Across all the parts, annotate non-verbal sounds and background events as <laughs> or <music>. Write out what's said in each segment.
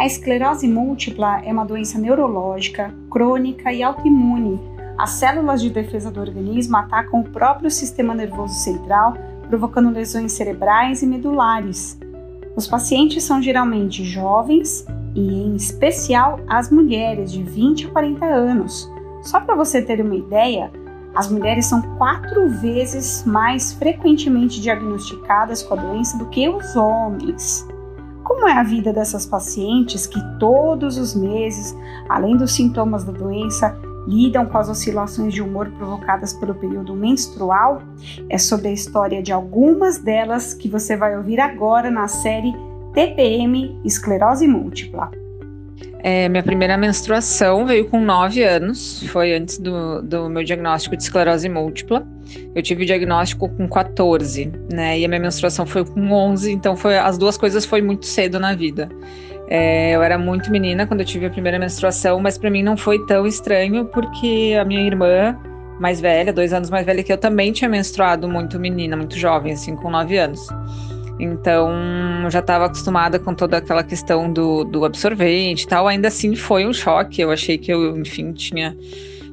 A esclerose múltipla é uma doença neurológica, crônica e autoimune. As células de defesa do organismo atacam o próprio sistema nervoso central, provocando lesões cerebrais e medulares. Os pacientes são geralmente jovens e, em especial, as mulheres de 20 a 40 anos. Só para você ter uma ideia, as mulheres são quatro vezes mais frequentemente diagnosticadas com a doença do que os homens. Como é a vida dessas pacientes que todos os meses, além dos sintomas da doença, lidam com as oscilações de humor provocadas pelo período menstrual? É sobre a história de algumas delas que você vai ouvir agora na série TPM Esclerose Múltipla. É, minha primeira menstruação veio com 9 anos, foi antes do, do meu diagnóstico de esclerose múltipla. Eu tive o diagnóstico com 14, né? E a minha menstruação foi com 11, então foi, as duas coisas foi muito cedo na vida. É, eu era muito menina quando eu tive a primeira menstruação, mas para mim não foi tão estranho porque a minha irmã mais velha, dois anos mais velha que eu, também tinha menstruado muito menina, muito jovem, assim, com 9 anos. Então, já estava acostumada com toda aquela questão do, do absorvente e tal. Ainda assim, foi um choque. Eu achei que eu, enfim, tinha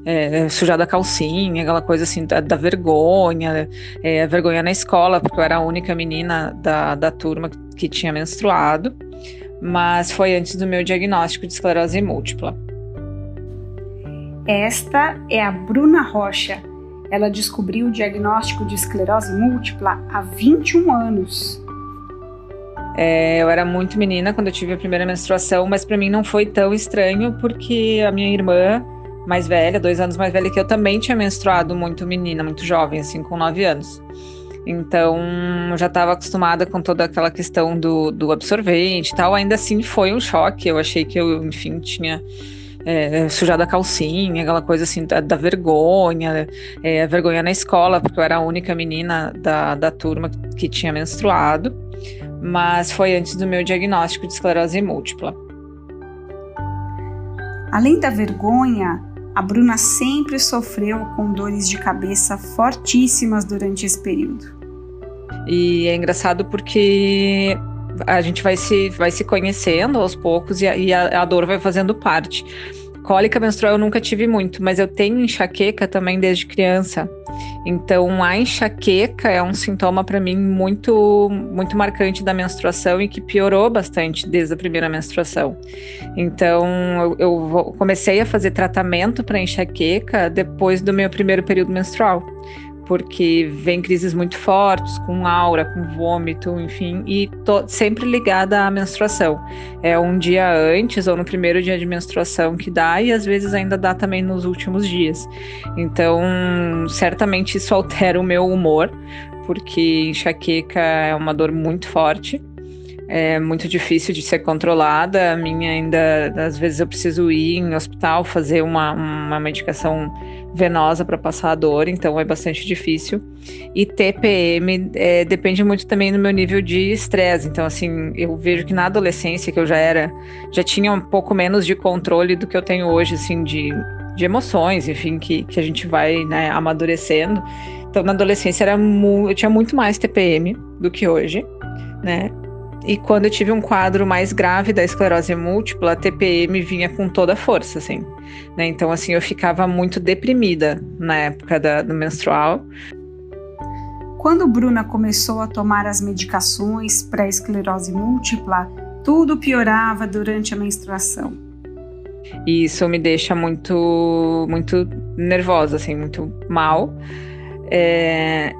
é, sujado a calcinha, aquela coisa assim da, da vergonha, é, vergonha na escola, porque eu era a única menina da, da turma que tinha menstruado. Mas foi antes do meu diagnóstico de esclerose múltipla. Esta é a Bruna Rocha. Ela descobriu o diagnóstico de esclerose múltipla há 21 anos. É, eu era muito menina quando eu tive a primeira menstruação, mas para mim não foi tão estranho porque a minha irmã mais velha, dois anos mais velha que eu, também tinha menstruado muito menina, muito jovem, assim, com nove anos. Então, já estava acostumada com toda aquela questão do, do absorvente e tal. Ainda assim, foi um choque. Eu achei que eu, enfim, tinha é, sujado a calcinha, aquela coisa assim da, da vergonha, é, a vergonha na escola, porque eu era a única menina da, da turma que tinha menstruado mas foi antes do meu diagnóstico de esclerose múltipla. Além da vergonha, a Bruna sempre sofreu com dores de cabeça fortíssimas durante esse período. E é engraçado porque a gente vai se, vai se conhecendo aos poucos e a, e a, a dor vai fazendo parte. Cólica menstrual eu nunca tive muito, mas eu tenho enxaqueca também desde criança. Então, a enxaqueca é um sintoma para mim muito muito marcante da menstruação e que piorou bastante desde a primeira menstruação. Então, eu, eu comecei a fazer tratamento para enxaqueca depois do meu primeiro período menstrual porque vem crises muito fortes, com aura, com vômito, enfim, e sempre ligada à menstruação. É um dia antes ou no primeiro dia de menstruação que dá, e às vezes ainda dá também nos últimos dias. Então, certamente isso altera o meu humor, porque enxaqueca é uma dor muito forte é muito difícil de ser controlada. A minha ainda, às vezes eu preciso ir em hospital fazer uma, uma medicação venosa para passar a dor, então é bastante difícil. E TPM é, depende muito também do meu nível de estresse. Então, assim, eu vejo que na adolescência, que eu já era, já tinha um pouco menos de controle do que eu tenho hoje, assim, de, de emoções, enfim, que, que a gente vai né, amadurecendo. Então, na adolescência era eu tinha muito mais TPM do que hoje, né? E quando eu tive um quadro mais grave da esclerose múltipla, a TPM vinha com toda a força, assim. Né? Então, assim, eu ficava muito deprimida na época da, do menstrual. Quando Bruna começou a tomar as medicações para a esclerose múltipla, tudo piorava durante a menstruação. E isso me deixa muito, muito nervosa, assim, muito mal. É,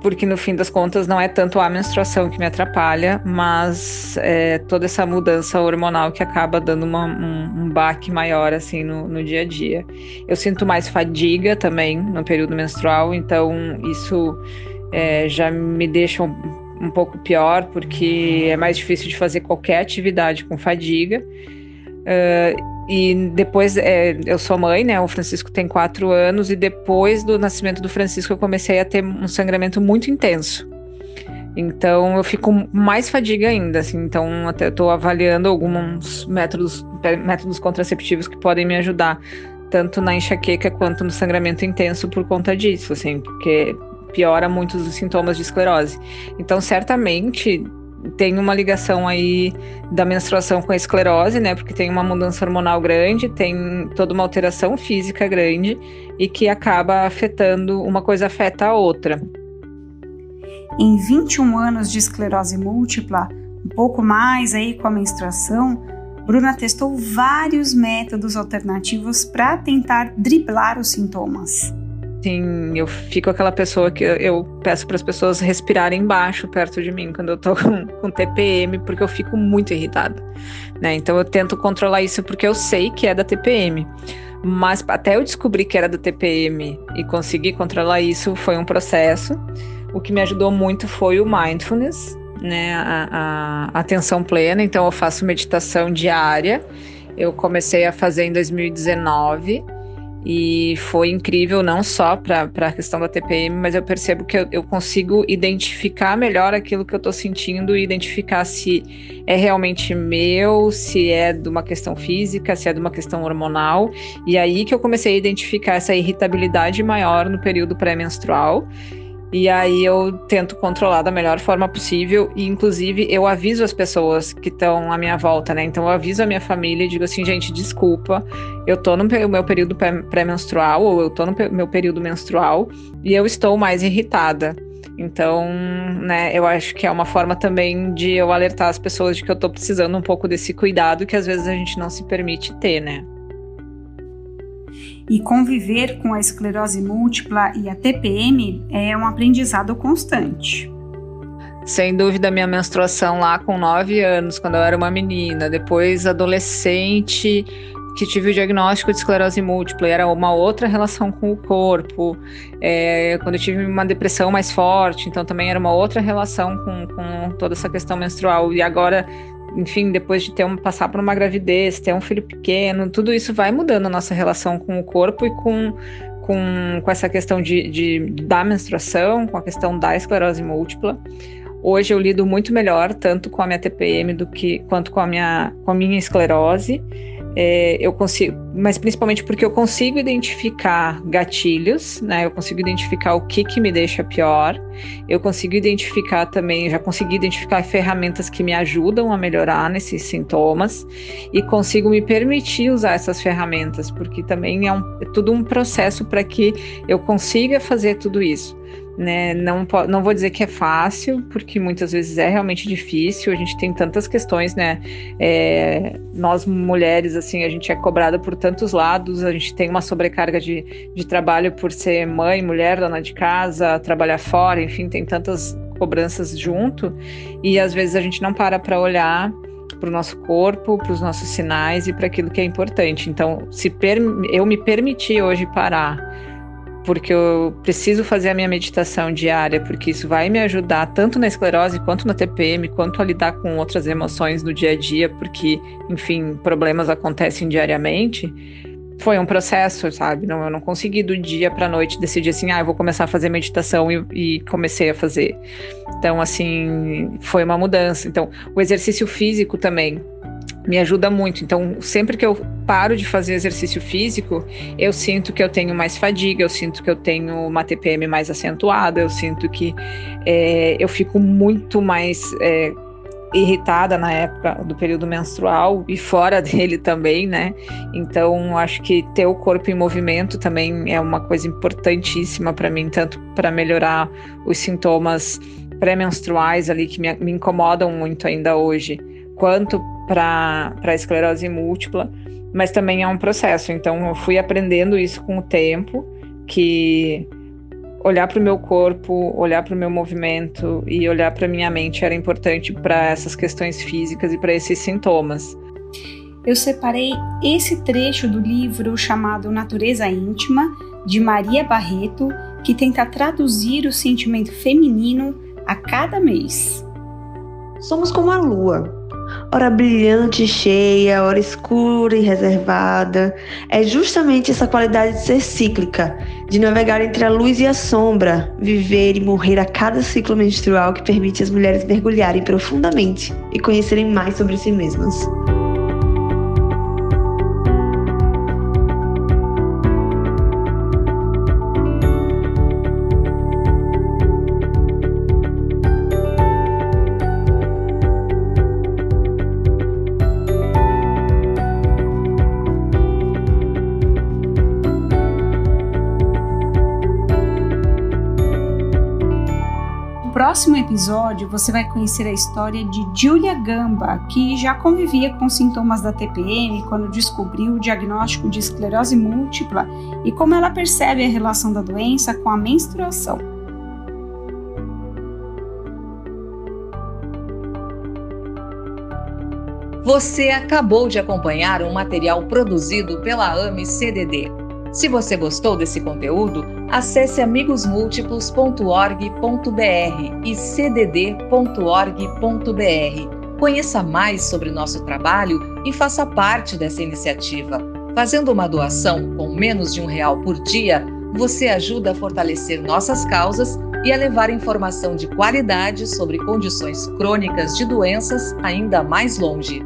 porque no fim das contas não é tanto a menstruação que me atrapalha, mas é, toda essa mudança hormonal que acaba dando uma, um, um baque maior assim no, no, dia a dia. Eu sinto mais fadiga também no período menstrual, então isso é, já me deixa um, um pouco pior, porque é mais difícil de fazer qualquer atividade com fadiga. Uh, e depois, é, eu sou mãe, né? O Francisco tem quatro anos, e depois do nascimento do Francisco, eu comecei a ter um sangramento muito intenso. Então, eu fico mais fadiga ainda, assim. Então, até estou avaliando alguns métodos, métodos contraceptivos que podem me ajudar, tanto na enxaqueca quanto no sangramento intenso por conta disso, assim, porque piora muito os sintomas de esclerose. Então, certamente, tem uma ligação aí da menstruação com a esclerose, né? Porque tem uma mudança hormonal grande, tem toda uma alteração física grande e que acaba afetando, uma coisa afeta a outra. Em 21 anos de esclerose múltipla, um pouco mais aí com a menstruação, Bruna testou vários métodos alternativos para tentar driblar os sintomas assim, eu fico aquela pessoa que eu peço para as pessoas respirarem baixo perto de mim quando eu tô <laughs> com, com TPM, porque eu fico muito irritada, né? Então eu tento controlar isso porque eu sei que é da TPM. Mas até eu descobrir que era da TPM e conseguir controlar isso foi um processo. O que me ajudou muito foi o mindfulness, né? A, a atenção plena. Então eu faço meditação diária. Eu comecei a fazer em 2019 e foi incrível, não só para a questão da TPM, mas eu percebo que eu, eu consigo identificar melhor aquilo que eu estou sentindo e identificar se é realmente meu, se é de uma questão física, se é de uma questão hormonal. E aí que eu comecei a identificar essa irritabilidade maior no período pré-menstrual. E aí eu tento controlar da melhor forma possível e inclusive eu aviso as pessoas que estão à minha volta, né? Então eu aviso a minha família e digo assim, gente, desculpa, eu tô no meu período pré-menstrual ou eu tô no meu período menstrual e eu estou mais irritada. Então, né, eu acho que é uma forma também de eu alertar as pessoas de que eu tô precisando um pouco desse cuidado que às vezes a gente não se permite ter, né? E conviver com a esclerose múltipla e a TPM é um aprendizado constante. Sem dúvida, minha menstruação lá com 9 anos, quando eu era uma menina, depois adolescente, que tive o diagnóstico de esclerose múltipla, era uma outra relação com o corpo. É, quando eu tive uma depressão mais forte, então também era uma outra relação com, com toda essa questão menstrual. E agora enfim, depois de ter um, passar por uma gravidez, ter um filho pequeno, tudo isso vai mudando a nossa relação com o corpo e com, com, com essa questão de, de, da menstruação, com a questão da esclerose múltipla. Hoje eu lido muito melhor, tanto com a minha TPM do que quanto com a minha, com a minha esclerose é, eu consigo, mas principalmente porque eu consigo identificar gatilhos, né? Eu consigo identificar o que que me deixa pior. Eu consigo identificar também, já consegui identificar ferramentas que me ajudam a melhorar nesses sintomas e consigo me permitir usar essas ferramentas, porque também é, um, é tudo um processo para que eu consiga fazer tudo isso né? Não, não vou dizer que é fácil, porque muitas vezes é realmente difícil. A gente tem tantas questões, né? É, nós mulheres, assim, a gente é cobrada por tantos lados. A gente tem uma sobrecarga de, de trabalho por ser mãe, mulher, dona de casa, trabalhar fora, enfim, tem tantas cobranças junto. E às vezes a gente não para para olhar para o nosso corpo, para os nossos sinais e para aquilo que é importante. Então, se eu me permitir hoje parar porque eu preciso fazer a minha meditação diária, porque isso vai me ajudar tanto na esclerose quanto na TPM, quanto a lidar com outras emoções no dia a dia, porque, enfim, problemas acontecem diariamente. Foi um processo, sabe? Não, eu não consegui do dia para noite decidir assim, ah, eu vou começar a fazer meditação e, e comecei a fazer. Então, assim, foi uma mudança. Então, o exercício físico também me ajuda muito. Então, sempre que eu paro de fazer exercício físico, eu sinto que eu tenho mais fadiga, eu sinto que eu tenho uma TPM mais acentuada, eu sinto que é, eu fico muito mais é, irritada na época do período menstrual e fora <laughs> dele também, né? Então, acho que ter o corpo em movimento também é uma coisa importantíssima para mim, tanto para melhorar os sintomas pré-menstruais ali que me, me incomodam muito ainda hoje, quanto para a esclerose múltipla, mas também é um processo. Então, eu fui aprendendo isso com o tempo, que olhar para o meu corpo, olhar para o meu movimento e olhar para minha mente era importante para essas questões físicas e para esses sintomas. Eu separei esse trecho do livro chamado Natureza Íntima, de Maria Barreto, que tenta traduzir o sentimento feminino a cada mês. Somos como a lua, hora brilhante e cheia, hora escura e reservada. É justamente essa qualidade de ser cíclica, de navegar entre a luz e a sombra, viver e morrer a cada ciclo menstrual que permite às mulheres mergulharem profundamente e conhecerem mais sobre si mesmas. Próximo episódio, você vai conhecer a história de Julia Gamba, que já convivia com sintomas da TPM quando descobriu o diagnóstico de esclerose múltipla e como ela percebe a relação da doença com a menstruação. Você acabou de acompanhar um material produzido pela AME CDD. Se você gostou desse conteúdo, acesse amigosmúltiplos.org.br e cdd.org.br. Conheça mais sobre nosso trabalho e faça parte dessa iniciativa. Fazendo uma doação com menos de um real por dia, você ajuda a fortalecer nossas causas e a levar informação de qualidade sobre condições crônicas de doenças ainda mais longe.